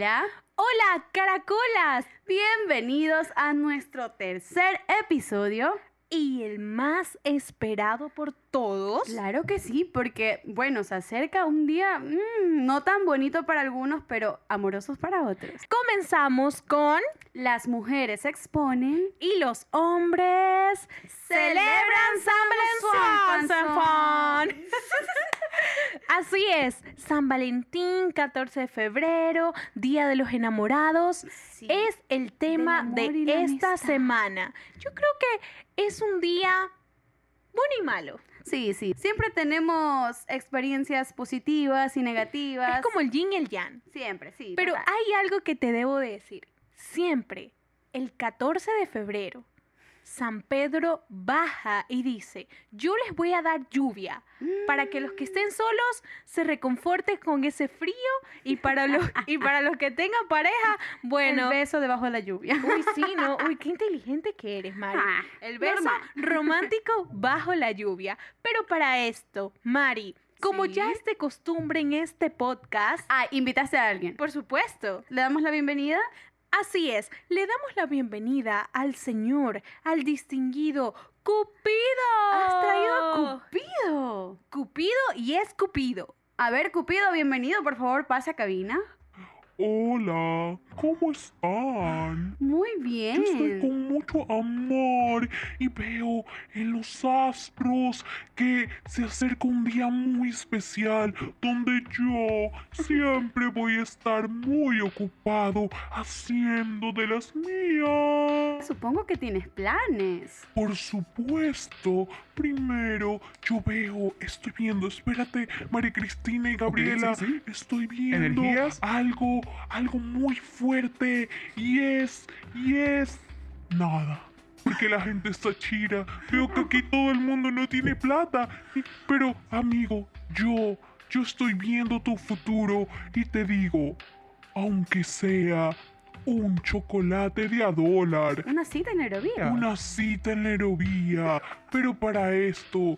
Hola, caracolas. bienvenidos a nuestro tercer episodio. Y el más esperado por todos. Claro que sí, porque bueno, se acerca un día mm, no tan bonito para algunos, pero amorosos para otros. Comenzamos con Las mujeres exponen y los hombres celebran San Valentín. Así es, San Valentín, 14 de febrero, Día de los Enamorados, Sí. es el tema de esta amistad. semana. Yo creo que es un día bueno y malo. Sí, sí. Siempre tenemos experiencias positivas y negativas. Es como el yin y el yang. siempre, sí. Pero total. hay algo que te debo de decir. Siempre, el 14 de febrero, San Pedro baja y dice, yo les voy a dar lluvia para que los que estén solos se reconforten con ese frío y para los, y para los que tengan pareja, bueno... el beso debajo de la lluvia. Uy, sí, ¿no? Uy, qué inteligente que eres, Mari. Ah, El beso normal. romántico bajo la lluvia. Pero para esto, Mari, como Sí. ya es de costumbre en este podcast, Ah, invitaste a alguien. por supuesto, ¿Le damos la bienvenida? Así es, le damos la bienvenida al señor, al distinguido Cupido. Has traído a Cupido. Cupido y es Cupido. A ver, Cupido, bienvenido. Por favor, pase a cabina. Hola, ¿cómo están? Muy Yo estoy bien. con mucho amor y veo en los astros que se acerca un día muy especial donde yo siempre voy a estar muy ocupado haciendo de las mías. Supongo que tienes planes. Por supuesto, primero yo veo, estoy viendo, espérate, María Cristina y Gabriela, sí, sí. estoy viendo ¿Energías? algo, algo muy fuerte y es, y es nada. Porque la gente está chira. Veo que aquí todo el mundo no tiene plata. Pero, amigo, yo, yo estoy viendo tu futuro y te digo, aunque sea un chocolate de a dólar, Una cita en Nairobi. una cita en la aerovía. Pero para esto,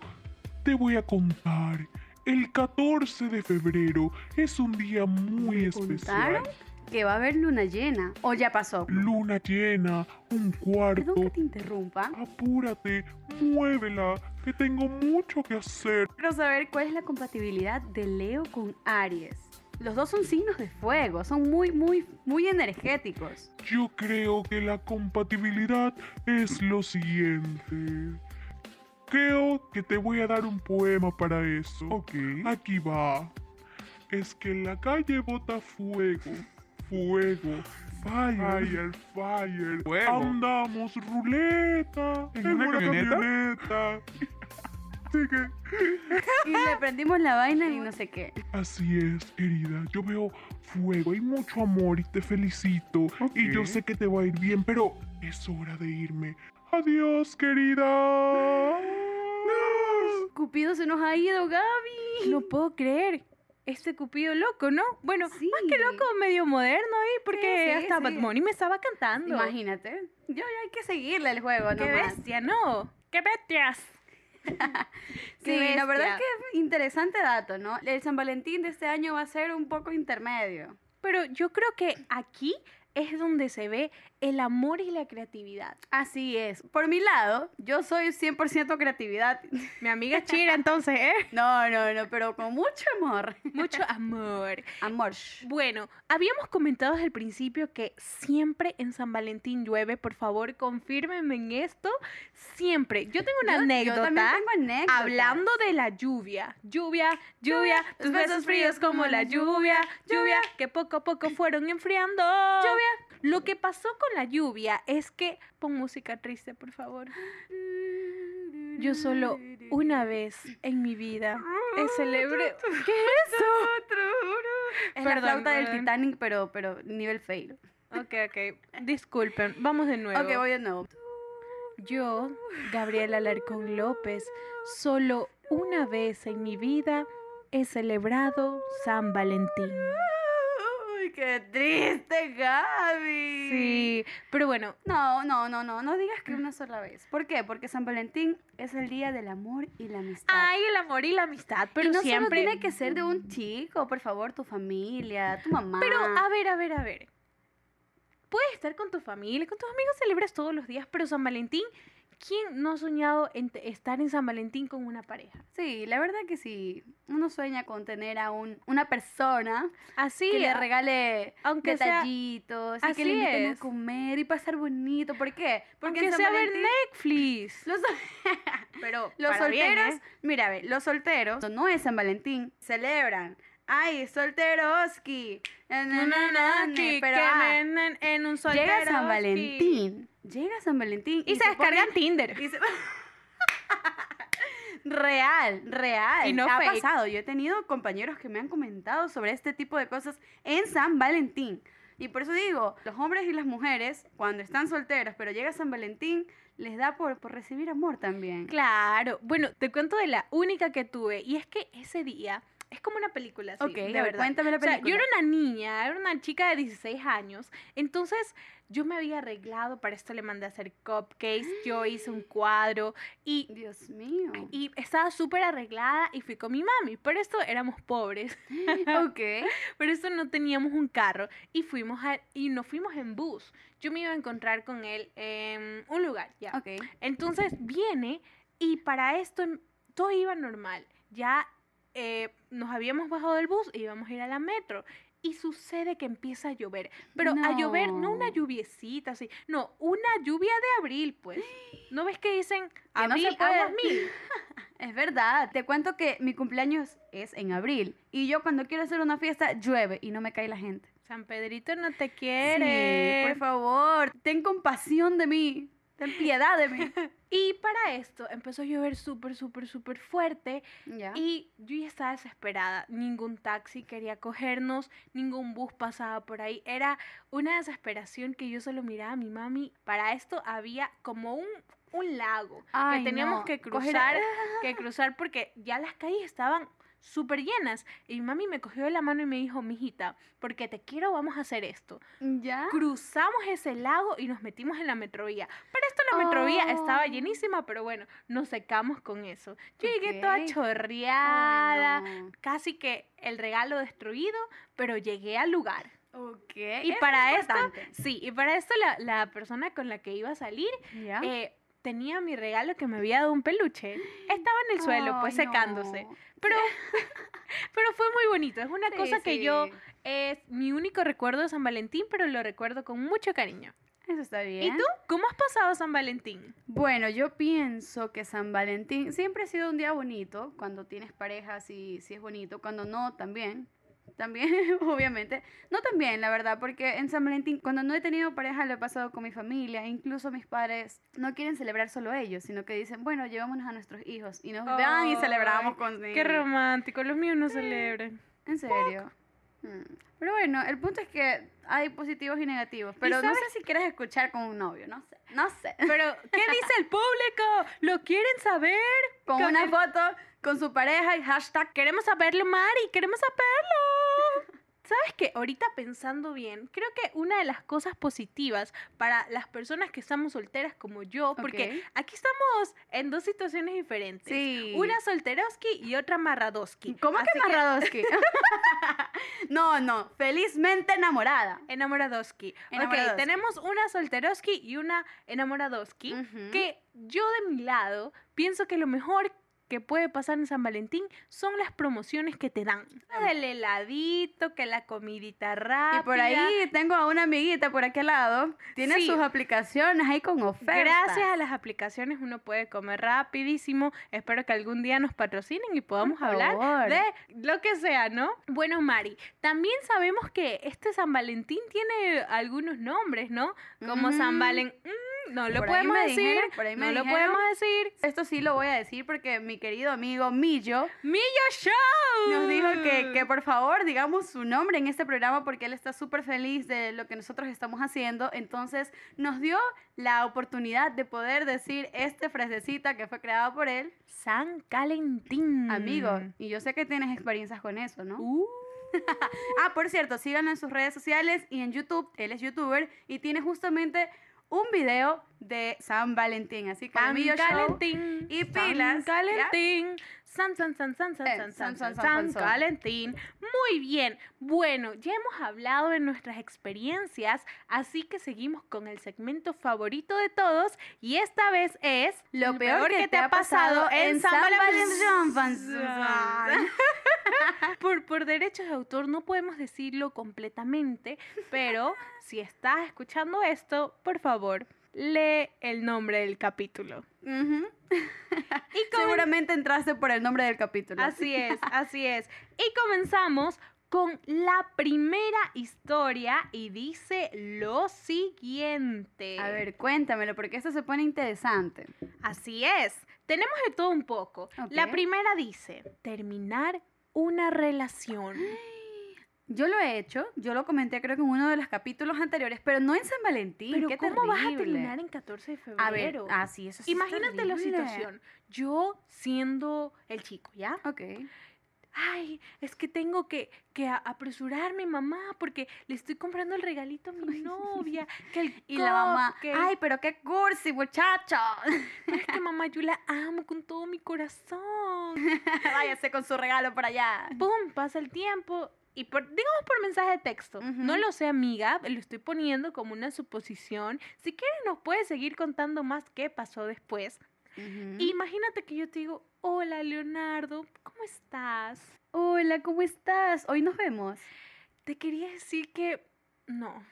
te voy a contar. El 14 de febrero es un día muy especial. ¿Contaron? Que va a haber luna llena. O ya pasó. Luna llena, un cuarto. Perdón que te interrumpa. Apúrate, muévela, que tengo mucho que hacer. Quiero saber cuál es la compatibilidad de Leo con Aries. Los dos son signos de fuego, son muy, muy, muy energéticos. Yo creo que la compatibilidad es lo siguiente. Creo que te voy a dar un poema para eso. Ok. Aquí va. Es que en la calle bota fuego, fuego, fire, fire. Fuego. Andamos ruleta ¿En una camioneta? camioneta. Así que, Y le prendimos la vaina y no sé qué. así es, querida. Yo veo fuego, hay mucho amor y te felicito. Y yo sé que te va a ir bien, pero es hora de irme. Adiós, querida. Cupido se nos ha ido, Gaby. No puedo creer. Este Cupido loco, ¿no? Bueno, Sí. más que loco, medio moderno ahí, porque Sí, sí, hasta sí. Bad Bunny me estaba cantando. Imagínate. Yo ya hay que seguirle el juego, ¡Qué nomás. bestia, no! ¡Qué bestias! Sí, la verdad es que interesante dato, ¿no? El San Valentín de este año va a ser un poco intermedio. Pero yo creo que aquí es donde se ve el amor y la creatividad. Así es. Por mi lado, yo soy 100% creatividad. Mi amiga Chira, entonces, ¿eh? No, no, no, pero con mucho amor. Mucho amor. Amor. Bueno, habíamos comentado desde el principio que siempre en San Valentín llueve. Por favor, confírmenme en esto. Siempre. Yo tengo una Yo- anécdota. Yo también tengo anécdotas. Hablando de la lluvia, lluvia, lluvia, tus besos fríos como la lluvia, lluvia, que poco a poco fueron enfriando. Lluvia. Lo que pasó con la lluvia es que, pon música triste, por favor. Yo solo una vez en mi vida he celebrado. ¿Qué es eso? Es la flauta del. Titanic, pero, pero nivel fail. Ok, ok. Disculpen, vamos de nuevo. Ok, voy de nuevo. Yo, Gabriela Alarcón López, solo una vez en mi vida he celebrado San Valentín. Qué triste, Gaby. Sí, pero bueno, No, no, no, no, no digas que una sola vez. ¿Por qué? Porque San Valentín es el día del amor y la amistad. hay el amor y la amistad, pero y no siempre... solo tiene que ser de un chico, por favor, tu familia, tu mamá. Pero, a ver, a ver, a ver. Puedes estar con tu familia, con tus amigos, celebras todos los días, pero San Valentín, ¿quién no ha soñado en estar en San Valentín con una pareja? Sí, la verdad que sí. Uno sueña con tener a un, una persona Así, que le regale aunque sea- detallitos y que así le inviten es. a comer y pasar bonito. ¿Por qué? Porque aunque sea ver Netflix. Los, Pero los para bien, solteros, ¿eh? mira, a ver, los solteros, no es San Valentín, celebran. Ay, solteroski. Pero ah, en un llega San Valentín. Llega San Valentín Y, se, descargan ponen- Tinder. y se- real, real. Y no ha fake. pasado. Yo he tenido compañeros que me han comentado sobre este tipo de cosas en San Valentín. Y por eso digo, los hombres y las mujeres, cuando están solteros, pero llega San Valentín, les da por, por recibir amor también. Claro. Bueno, te cuento de la única que tuve. Y es que ese día es como una película, sí, Ok, de verdad. cuéntame la O sea, película. yo era una niña, era una chica de 16 años. Entonces, yo me había arreglado, para esto le mandé a hacer cupcakes, yo hice un cuadro y, Dios mío. y estaba súper arreglada y fui con mi mami. Por esto éramos pobres, ok. por esto no teníamos un carro y fuimos a, y nos fuimos en bus. Yo me iba a encontrar con él en un lugar, ya. Ok. Entonces viene y para esto em- todo iba normal. Ya eh, nos habíamos bajado del bus y íbamos a ir a la metro. Y sucede que empieza a llover. Pero a llover, no una No. lluviecita así. No, una lluvia de abril, pues. ¿No ves que dicen no abril, puede. aguas mil? Es verdad. Te cuento que mi cumpleaños es en abril. Y yo cuando quiero hacer una fiesta, llueve y no me cae la gente. San Pedrito no te Sí, quiere. por favor, ten compasión de mí. Ten piedad de mí. y para esto empezó a llover súper, súper, súper fuerte. Y yo ya estaba desesperada. Ningún taxi quería cogernos, ningún bus pasaba por ahí. Era una desesperación que yo solo miraba a mi mami. Para esto había como un, un lago Ay, que teníamos no. que Coger- cruzar, que cruzar porque ya las calles estaban súper llenas. Y mi mami me cogió de la mano y me dijo, mijita, porque te quiero, vamos a hacer esto. ¿Ya? Cruzamos ese lago y nos metimos en la metrovía. Para esto la metrovía Oh. estaba llenísima, pero bueno, nos secamos con eso. Yo llegué toda chorreada, Ay, no. casi que el regalo destruido, pero llegué al lugar. Ok. Y para es esto, sí, y para esto la, la persona con la que iba a salir ¿Ya? eh, tenía mi regalo que me había dado un peluche. Estaba en el suelo, pues Ay, secándose. Pero, pero fue muy bonito. Es una Sí, cosa que yo es mi único recuerdo de San Valentín, pero lo recuerdo con mucho cariño. Eso está bien. ¿Y tú? ¿Cómo has pasado San Valentín? Bueno, yo pienso que San Valentín siempre ha sido un día bonito. Cuando tienes pareja, sí, sí es bonito. Cuando no, también. También, obviamente. No también, la verdad, porque en San Valentín, cuando no he tenido pareja, lo he pasado con mi familia. Incluso mis padres no quieren celebrar solo ellos, sino que dicen, bueno, llevámonos a nuestros hijos. Y nos vean y celebramos con Qué ellos. romántico, los míos no celebran. En serio. Mm. Pero bueno, el punto es que hay positivos y negativos. Pero no sabes- sé si quieres escuchar con un novio, no sé. No sé. Pero, ¿qué dice el público? ¿Lo quieren saber? Con Con una el- foto con su pareja y hashtag Queremos saberlo, Mari, queremos saberlo. ¿Sabes qué? Ahorita pensando bien, creo que una de las cosas positivas para las personas que estamos solteras como yo, porque aquí estamos en dos situaciones diferentes. Sí. Una solteroski y otra marradoski. ¿Cómo Así que Marradowski? no, no, felizmente enamorada. Enamoradoski. Enamoradoski. Ok, tenemos una solteroski y una enamoradoski. Que yo de mi lado pienso que lo mejor que puede pasar en San Valentín son las promociones que te dan. El heladito, que la comidita rápida. Y por ahí tengo a una amiguita por aquí al lado. Tiene Sí. sus aplicaciones ahí con ofertas. Gracias a las aplicaciones uno puede comer rapidísimo. Espero que algún día nos patrocinen y podamos hablar de lo que sea, ¿no? Bueno, Mari, también sabemos que este San Valentín tiene algunos nombres, ¿no? Como San Ujú. Valen... Mm, no lo Por ahí podemos me decir. dijeron, por ahí me no lo podemos decir. Esto sí lo voy a decir porque mi querido amigo Millo ¡Millo Show! nos dijo que, que por favor digamos su nombre en este programa porque él está súper feliz de lo que nosotros estamos haciendo. Entonces nos dio la oportunidad de poder decir este frasecita que fue creada por él. San Calentín. Amigo, y yo sé que tienes experiencias con eso, ¿no? Uh, ah, por cierto, síganlo en sus redes sociales y en YouTube. Él es youtuber y tiene justamente un video de San Valentín. Así que San Show. Calentín. y pilas. San, san, san, san, Eh, san, san, san, san, san, san, san, san. Calentín. Muy bien. Bueno, ya hemos hablado de nuestras experiencias, así que seguimos con el segmento favorito de todos y esta vez es Lo peor, que, te ha pasado en San Valentín. Por, por derechos de autor no podemos decirlo completamente, pero si estás escuchando esto, por favor, lee el nombre del capítulo. Y Seguramente entraste por el nombre del capítulo. Así es, así es. Y comenzamos con la primera historia y dice lo siguiente. A ver, cuéntamelo, porque esto se pone interesante. Así es. Tenemos de todo un poco. La primera dice, terminar una relación. Yo lo he hecho, yo lo comenté creo que en uno de los capítulos anteriores, pero no en San Valentín. Pero qué ¿cómo vas a terminar en 14 de A ver, febrero? ah, sí, eso sí es Imagínate la situación. Yo siendo el chico, ¿ya? Ok. Ay, es que tengo que, que a- apresurarme, mamá, porque le estoy comprando el regalito a mi novia. Que el Y la mamá, ay, pero qué cursi, muchacho. Pero es que mamá, yo la amo con todo mi corazón. Váyase con su regalo para allá. ¡Pum! Pasa el tiempo. Y por, digamos por mensaje de texto. No lo sé, amiga. Lo estoy poniendo como una suposición. Si quieres, nos puedes seguir contando más qué pasó después. Imagínate que yo te digo, hola, Leonardo, ¿cómo estás? Hola, ¿cómo estás? Hoy nos vemos. Te quería decir que no.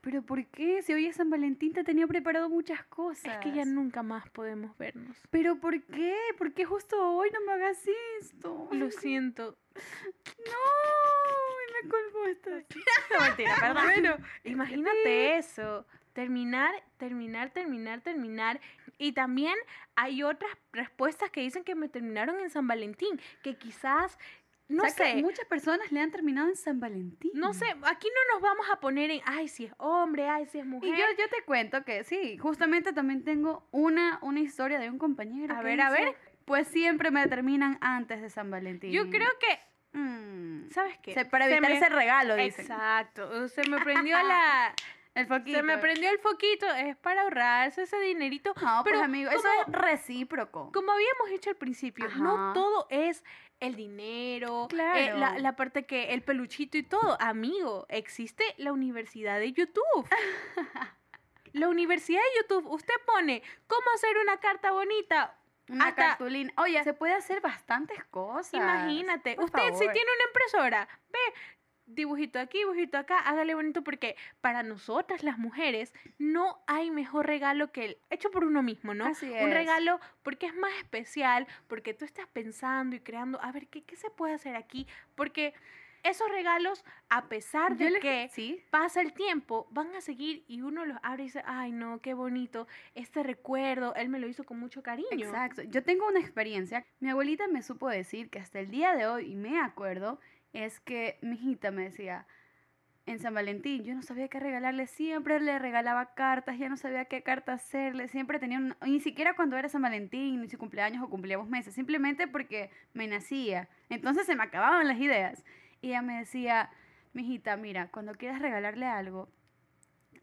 ¿Pero por qué? Si hoy es San Valentín te tenía preparado muchas cosas. Es que ya nunca más podemos vernos. ¿Pero por qué? ¿Por qué justo hoy no me hagas esto? Lo siento. No, No, mentira, perdón. Bueno, imagínate eso. Terminar, terminar, terminar, terminar. Y también hay otras respuestas que dicen que me terminaron en San Valentín, que quizás, no O sea, que sé, muchas personas le han terminado en San Valentín. no sé, aquí no nos vamos a poner en, ay, si es hombre, ay, si es mujer. Y yo, yo te cuento que sí, justamente también tengo una, una historia de un compañero. A ver, a ver. Pues siempre me terminan antes de San Valentín. Yo creo que, Mm. ¿sabes qué? Se- para evitar me- ese regalo, dicen. Exacto, se me prendió la... El foquito. Se me prendió el foquito, es para ahorrarse ese dinerito. No, pero pues amigo, eso es recíproco. Como habíamos dicho al principio, no todo es el dinero, eh, Claro. la, la parte que el peluchito y todo. Amigo, existe la universidad de YouTube. la universidad de YouTube, usted pone cómo hacer una carta bonita. Una hasta- cartulina. Oye, se puede hacer bastantes cosas. Imagínate, Por usted si tiene una impresora, ve dibujito aquí, dibujito acá, hágale bonito porque para nosotras las mujeres no hay mejor regalo que el hecho por uno mismo, ¿no? Así Un es. regalo porque es más especial, porque tú estás pensando y creando, a ver, ¿qué, qué se puede hacer aquí? Porque esos regalos, a pesar de les- que Sí. pasa el tiempo, van a seguir y uno los abre y dice, ay no, qué bonito, este recuerdo, él me lo hizo con mucho cariño. Exacto. Yo tengo una experiencia. Mi abuelita me supo decir que hasta el día de hoy, y me acuerdo, es que mi hijita me decía, en San Valentín, yo no sabía qué regalarle, siempre le regalaba cartas, ya no sabía qué carta hacerle, siempre tenía un... Ni siquiera cuando era San Valentín, ni su cumpleaños o cumplíamos meses, simplemente porque me nacía. Entonces se me acababan las ideas. Y ella me decía, mijita, mira, cuando quieras regalarle algo,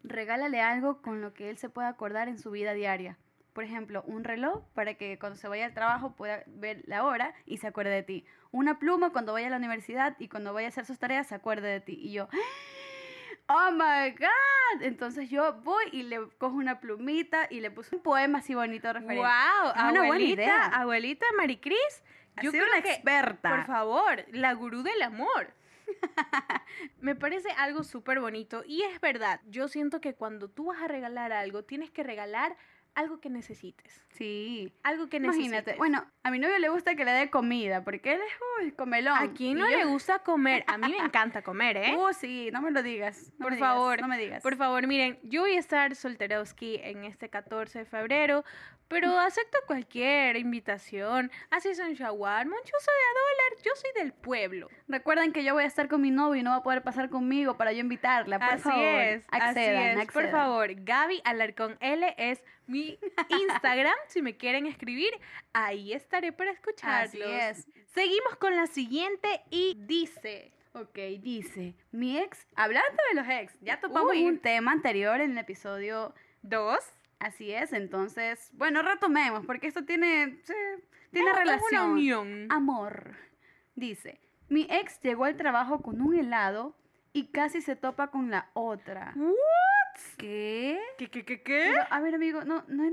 regálale algo con lo que él se pueda acordar en su vida diaria. Por ejemplo, un reloj para que cuando se vaya al trabajo pueda ver la hora y se acuerde de ti. Una pluma cuando vaya a la universidad y cuando vaya a hacer sus tareas se acuerde de ti. Y yo, oh my god. Entonces yo voy y le cojo una plumita y le puse un poema así bonito referente. Wow, Es una buena abuelita, idea. abuelita Maricris, yo creo una que experta. Por favor, la gurú del amor. Me parece algo súper bonito y es verdad. Yo siento que cuando tú vas a regalar algo, tienes que regalar algo que necesites. Sí. Algo que Imagínate. necesites. Bueno, a mi novio le gusta que le dé comida porque él es uy, comelón. ¿a quién no yo- le gusta comer? A mí me encanta comer, ¿eh? Uh, sí, no me lo digas. no Por me digas, favor, no me digas. Por favor, miren, yo voy a estar solterowski en este 14 de febrero, pero acepto cualquier invitación. Así es un shawarma, un chuzo de a dólar. Yo soy del pueblo. Recuerden que yo voy a estar con mi novio y no va a poder pasar conmigo para yo invitarla. Por así favor, es, accedan, así es. Por accedan. favor, Gaby Alarcón L es mi Instagram. si me quieren escribir, ahí estaré para escucharlos. Así es. Seguimos con la siguiente y dice. Ok, dice, mi ex, hablando de los ex, ya topamos Uy. un tema anterior en el episodio, Dos. así es, entonces, bueno, retomemos, porque esto tiene, sí, tiene relación. una unión. Amor. Dice, mi ex llegó al trabajo con un helado y casi se topa con la otra. ¿Qué? ¿Qué, qué, qué, qué? Pero, a ver, amigo, no, no,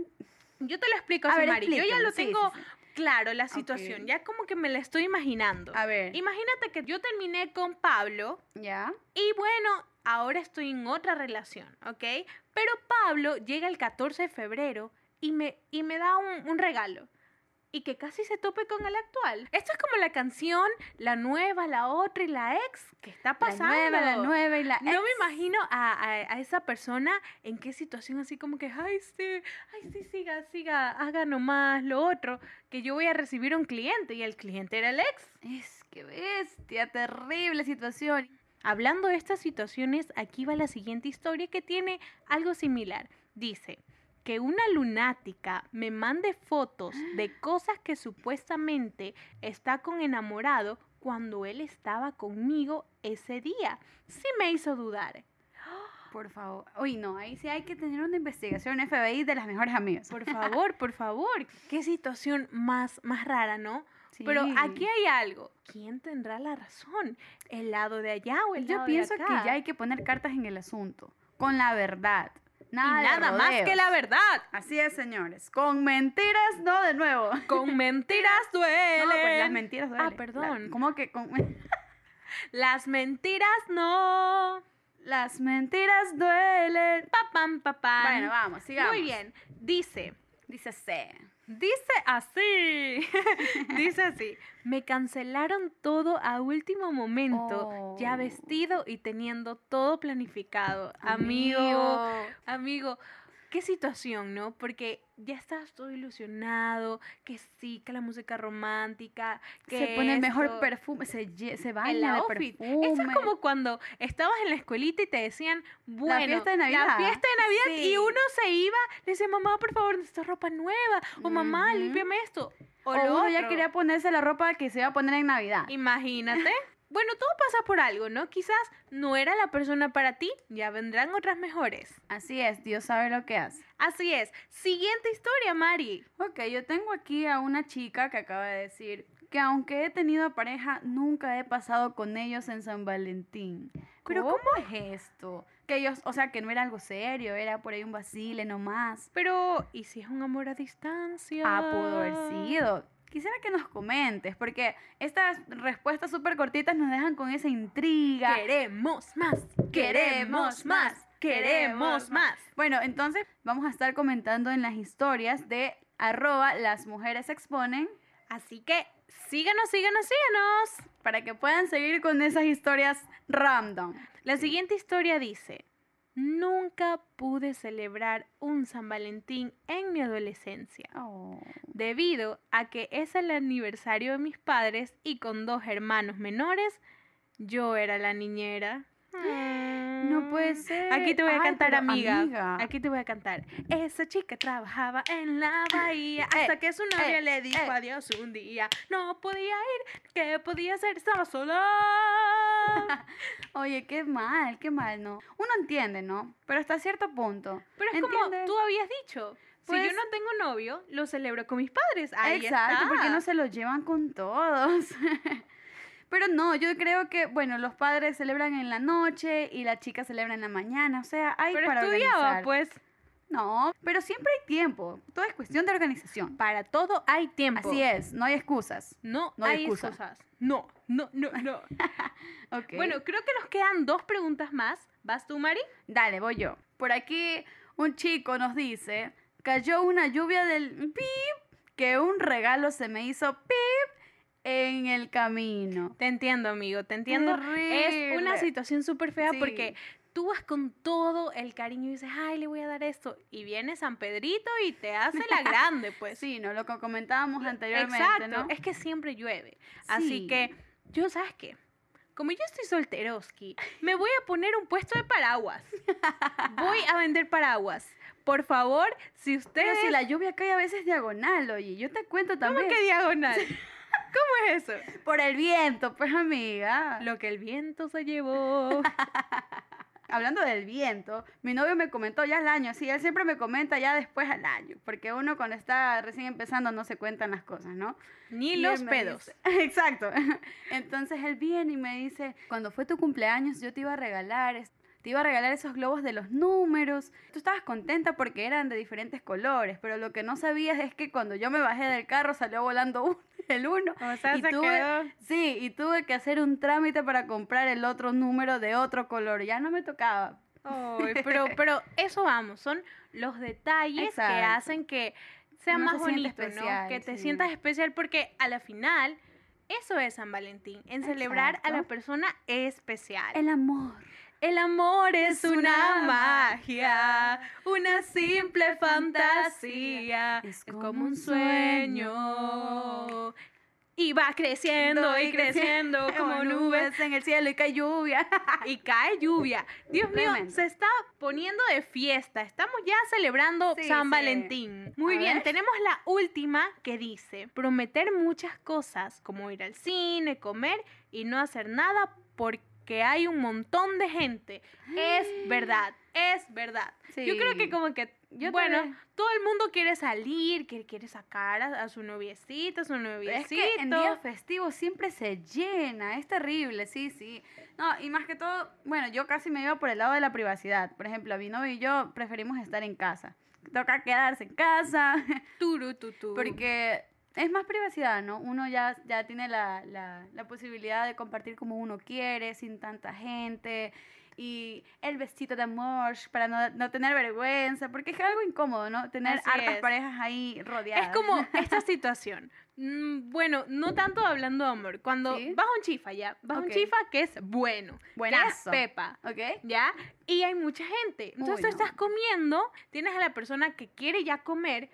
Yo te lo explico A así, ver, Mari. Yo ya lo sí, sí, tengo sí. claro, la situación. Ya como que me la estoy imaginando. a ver, Imagínate que yo terminé con Pablo ¿ya? y bueno, ahora estoy en otra relación, ¿ok? Pero Pablo llega el 14 de febrero y me, y me da un, un regalo. Y que casi se tope con el actual. Esto es como la canción, la nueva, la otra y la ex. ¿Qué está pasando? La nueva, la nueva y la No me ex. imagino a, a- a esa persona en qué situación así como que, ay, sí, ay, sí, siga, siga, haga nomás lo otro, que yo voy a recibir un cliente y el cliente era el ex. Es que bestia, terrible situación. Hablando de estas situaciones, aquí va la siguiente historia que tiene algo similar. Dice que una lunática me mande fotos de cosas que supuestamente está con enamorado cuando él estaba conmigo ese día. Sí me hizo dudar. Por favor. Uy, no, ahí sí hay que tener una investigación FBI de las mejores amigas. Por favor, por favor. Qué situación más, más rara, ¿no? Pero aquí hay algo. ¿Quién tendrá la razón? ¿El lado de allá o el Yo lado pienso de que acá? ya hay que poner cartas en el asunto. Con la verdad. Y Nada, de nada más que la verdad. Así es, señores. Con mentiras, no de nuevo. Con mentiras duelen. No, pues las mentiras duelen. Ah, perdón. La- ¿Cómo que con... Las mentiras no. Las mentiras duelen. Papam, papam. Bueno, vamos, sigamos. Muy bien. Dice, Dice C. dice así. dice así. Me cancelaron todo a último momento, ya Oh. vestido y teniendo todo planificado. Amigo, amigo, qué situación, ¿no? Porque ya estás todo ilusionado, que sí, que la música romántica, que Se pone el mejor perfume, se, se baña de outfit. perfume. Eso es como cuando estabas en la escuelita y te decían, bueno, fiesta de Navidad. la fiesta de Navidad y uno se iba, le decía, mamá, por favor, necesito ropa nueva, o mamá, límpiame esto. O, O ya quería ponerse la ropa que se iba a poner en Navidad. Imagínate. Bueno, todo pasa por algo, ¿no? Quizás no era la persona para ti, ya vendrán otras mejores. Así es, Dios sabe lo que hace. Así es. Siguiente historia, Mari. Ok, yo tengo aquí a una chica que acaba de decir que aunque he tenido pareja, nunca he pasado con ellos en San Valentín. Pero ¿Cómo? ¿cómo, es esto? Que ellos, o sea, que no era algo serio, era por ahí un vacile nomás. Pero, ¿y si es un amor a distancia? Ah, pudo haber sido. Quisiera que nos comentes, porque estas respuestas súper cortitas nos dejan con esa intriga. Queremos más, queremos más, queremos más. Bueno, entonces vamos a estar comentando en las historias de arroba las mujeres exponen Así que síganos, síganos, síganos. para que puedan seguir con esas historias random. La siguiente historia dice, nunca pude celebrar un San Valentín en mi adolescencia, Oh. debido a que es el aniversario de mis padres y con dos hermanos menores, yo era la niñera. No puede ser. Aquí te voy a Ay, cantar, amiga. amiga. Aquí te voy a cantar. Esa chica trabajaba en la bahía hasta Eh, que su novia eh, le dijo eh. adiós un día. No podía ir, ¿qué podía hacer? Estaba sola. Oye, qué mal, qué mal, ¿no? Uno entiende, ¿no? Pero hasta cierto punto. Pero es como tú habías dicho. si Pues- yo no tengo novio, lo celebro con mis padres. Ahí Exacto, está. porque no se lo llevan con todos. Pero no, yo creo que, bueno, los padres celebran en la noche y la chica celebra en la mañana. O sea, hay Pero para estudiaba, organizar. pues. No, pero siempre hay tiempo. Todo es cuestión de organización. Para todo hay tiempo. Así es, no hay excusas. No, No hay hay excusa. excusas. No, no, no, no. Bueno, creo que nos quedan dos preguntas más. ¿Vas tú, Mari? Dale, voy yo. Por aquí un chico nos dice, cayó una lluvia del pip, que un regalo se me hizo pip en el camino. Te entiendo, amigo, te entiendo. Es una situación súper fea Sí. porque tú vas con todo el cariño y dices, ay, le voy a dar esto. Y viene San Pedrito y te hace la grande, pues. Sí, ¿no? Lo que comentábamos anteriormente, Exacto. ¿no? Es que siempre llueve. Así Sí. que, yo, ¿sabes qué? Como yo estoy solteroski, me voy a poner un puesto de paraguas. Voy a vender paraguas. Por favor, si Pero ustedes... si la lluvia cae a veces diagonal, oye, yo te cuento ¿Cómo también. que diagonal? ¿Cómo es eso? Por el viento, pues amiga. Lo que el viento se llevó. Hablando del viento, mi novio me comentó ya al año, sí, él siempre me comenta ya después al año, porque uno cuando está recién empezando no se cuentan las cosas, ¿no? Ni Y los pedos. dice- Exacto. Entonces él viene y me dice, cuando fue tu cumpleaños yo te iba a regalar, te iba a regalar esos globos de los números. Tú estabas contenta porque eran de diferentes colores, pero lo que no sabías es que cuando yo me bajé del carro salió volando uno, el uno. O sea, y se tuve- quedó. Sí, y tuve que hacer un trámite para comprar el otro número de otro color. Ya no me tocaba. Pero, pero eso vamos, son los detalles que hacen que sea Uno más se bonito, ¿no? Que te sí. sientas especial porque a la final eso es San Valentín, en celebrar a la persona especial. El amor. El amor es una magia, una simple fantasía, Es como un sueño. Y va creciendo y creciendo como nubes en el cielo y cae lluvia. y cae lluvia. Dios mío, se está poniendo de fiesta. Estamos ya celebrando Sí, San sí. Valentín. Muy A bien, ver. tenemos la última que dice, prometer muchas cosas como ir al cine, comer y no hacer nada porque hay un montón de gente. Es verdad, es verdad. Yo creo que Sí. como que, Yo bueno, también. todo el mundo quiere salir, que quiere sacar a, a su noviecita, a su Es noviecito. que en días festivos siempre se llena, es terrible, sí, sí. No, y más que todo, bueno, yo casi me iba por el lado de la privacidad. Por ejemplo, mi novio y yo preferimos estar en casa. Toca quedarse en casa, Turu, tu, tu. porque es más privacidad, ¿no? Uno ya, ya tiene la, la, la posibilidad de compartir como uno quiere, sin tanta gente. Y el vestido de amor para no, no tener vergüenza, porque es algo incómodo, ¿no? Tener Así hartas es. parejas ahí rodeadas. Es como esta situación. Mm, Bueno, no tanto hablando de amor. Cuando Sí. vas a un chifa, ya. Vas a un chifa que es bueno. Que es Buenazo. pepa. ¿Ok? ¿Ya? Y hay mucha gente. Entonces Uy, tú no. estás comiendo, tienes a la persona que quiere ya comer,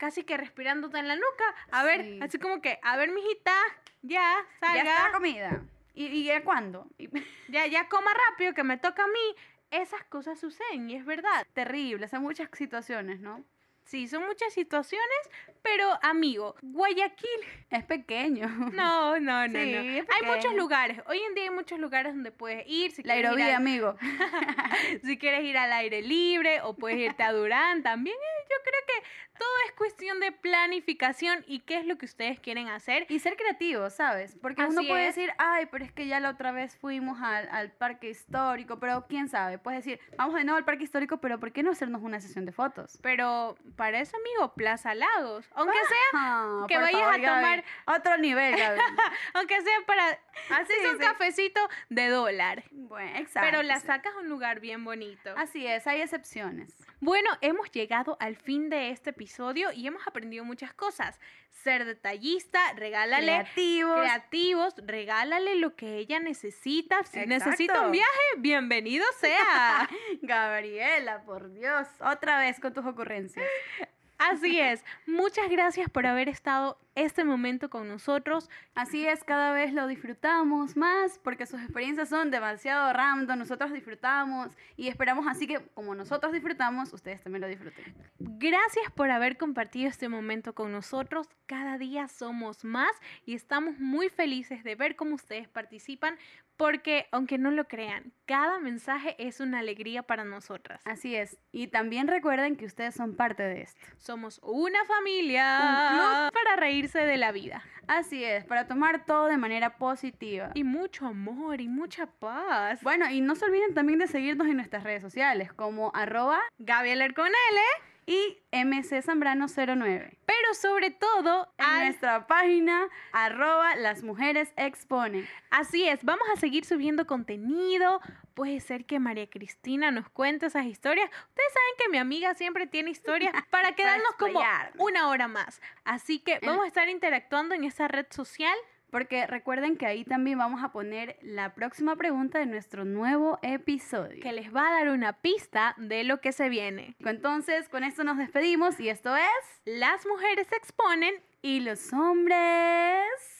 casi que respirándote en la nuca. A ver, Sí. así como que, a ver, mijita, ya, Ya está la salga. comida. ¿Y, y ya cuándo? Y- Ya, ya coma rápido, que me toca a mí. Esas cosas suceden y es verdad. terrible, son muchas situaciones, ¿no? Sí, son muchas situaciones, pero amigo, Guayaquil Es pequeño. No, no, no, Sí, no. Hay muchos lugares. Hoy en día hay muchos lugares donde puedes ir. Si La quieres ir aerovía, al- amigo. si quieres ir al aire libre o puedes irte a Durán también. Yo creo que todo es cuestión de planificación y qué es lo que ustedes quieren hacer. Y ser creativo, ¿sabes? Porque uno puede es. decir, ay, pero es que ya la otra vez fuimos al, al parque histórico, pero quién sabe. Puedes decir, vamos de nuevo al parque histórico, pero ¿por qué no hacernos una sesión de fotos? Pero para eso, amigo, Plaza Lagos. Aunque sea, Ah, que vayas favor, a Gaby. tomar- Otro nivel, Gaby. aunque sea para hacer Sí, un cafecito de dólar. bueno, exacto. Pero la sacas a un lugar bien bonito. Así es, hay excepciones. Bueno, hemos llegado al fin de este episodio y hemos aprendido muchas cosas. Ser detallista, regálale Creativos. creativos, regálale lo que ella necesita. Si Exacto. necesita un viaje, bienvenido sea. Gabriela, por Dios. Otra vez con tus ocurrencias. Así es. Muchas gracias por haber estado este momento con nosotros. Así es, cada vez lo disfrutamos más porque sus experiencias son demasiado random, nosotros disfrutamos y esperamos así que como nosotros disfrutamos, ustedes también lo disfruten. Gracias por haber compartido este momento con nosotros. Cada día somos más y estamos muy felices de ver cómo ustedes participan porque, aunque no lo crean, cada mensaje es una alegría para nosotras. Así es, y también recuerden que ustedes son parte de esto. Somos una familia Un club. para reírse de la vida. Así es, para tomar todo de manera positiva. Y mucho amor y mucha paz. Bueno, y no se olviden también de seguirnos en nuestras redes sociales como arroba Gaby Aler con L, y mczambrano09. pero sobre todo En al- nuestra página arroba las mujeres exponen. Así es, vamos a seguir subiendo contenido. Puede ser que María Cristina nos cuente esas historias. Ustedes saben que mi amiga siempre tiene historias para quedarnos como una hora más. Así que vamos a estar interactuando en esa red social. Porque recuerden que ahí también vamos a poner la próxima pregunta de nuestro nuevo episodio. que les va a dar una pista de lo que se viene. Entonces, con esto nos despedimos y esto es... Las mujeres se exponen Y los hombres...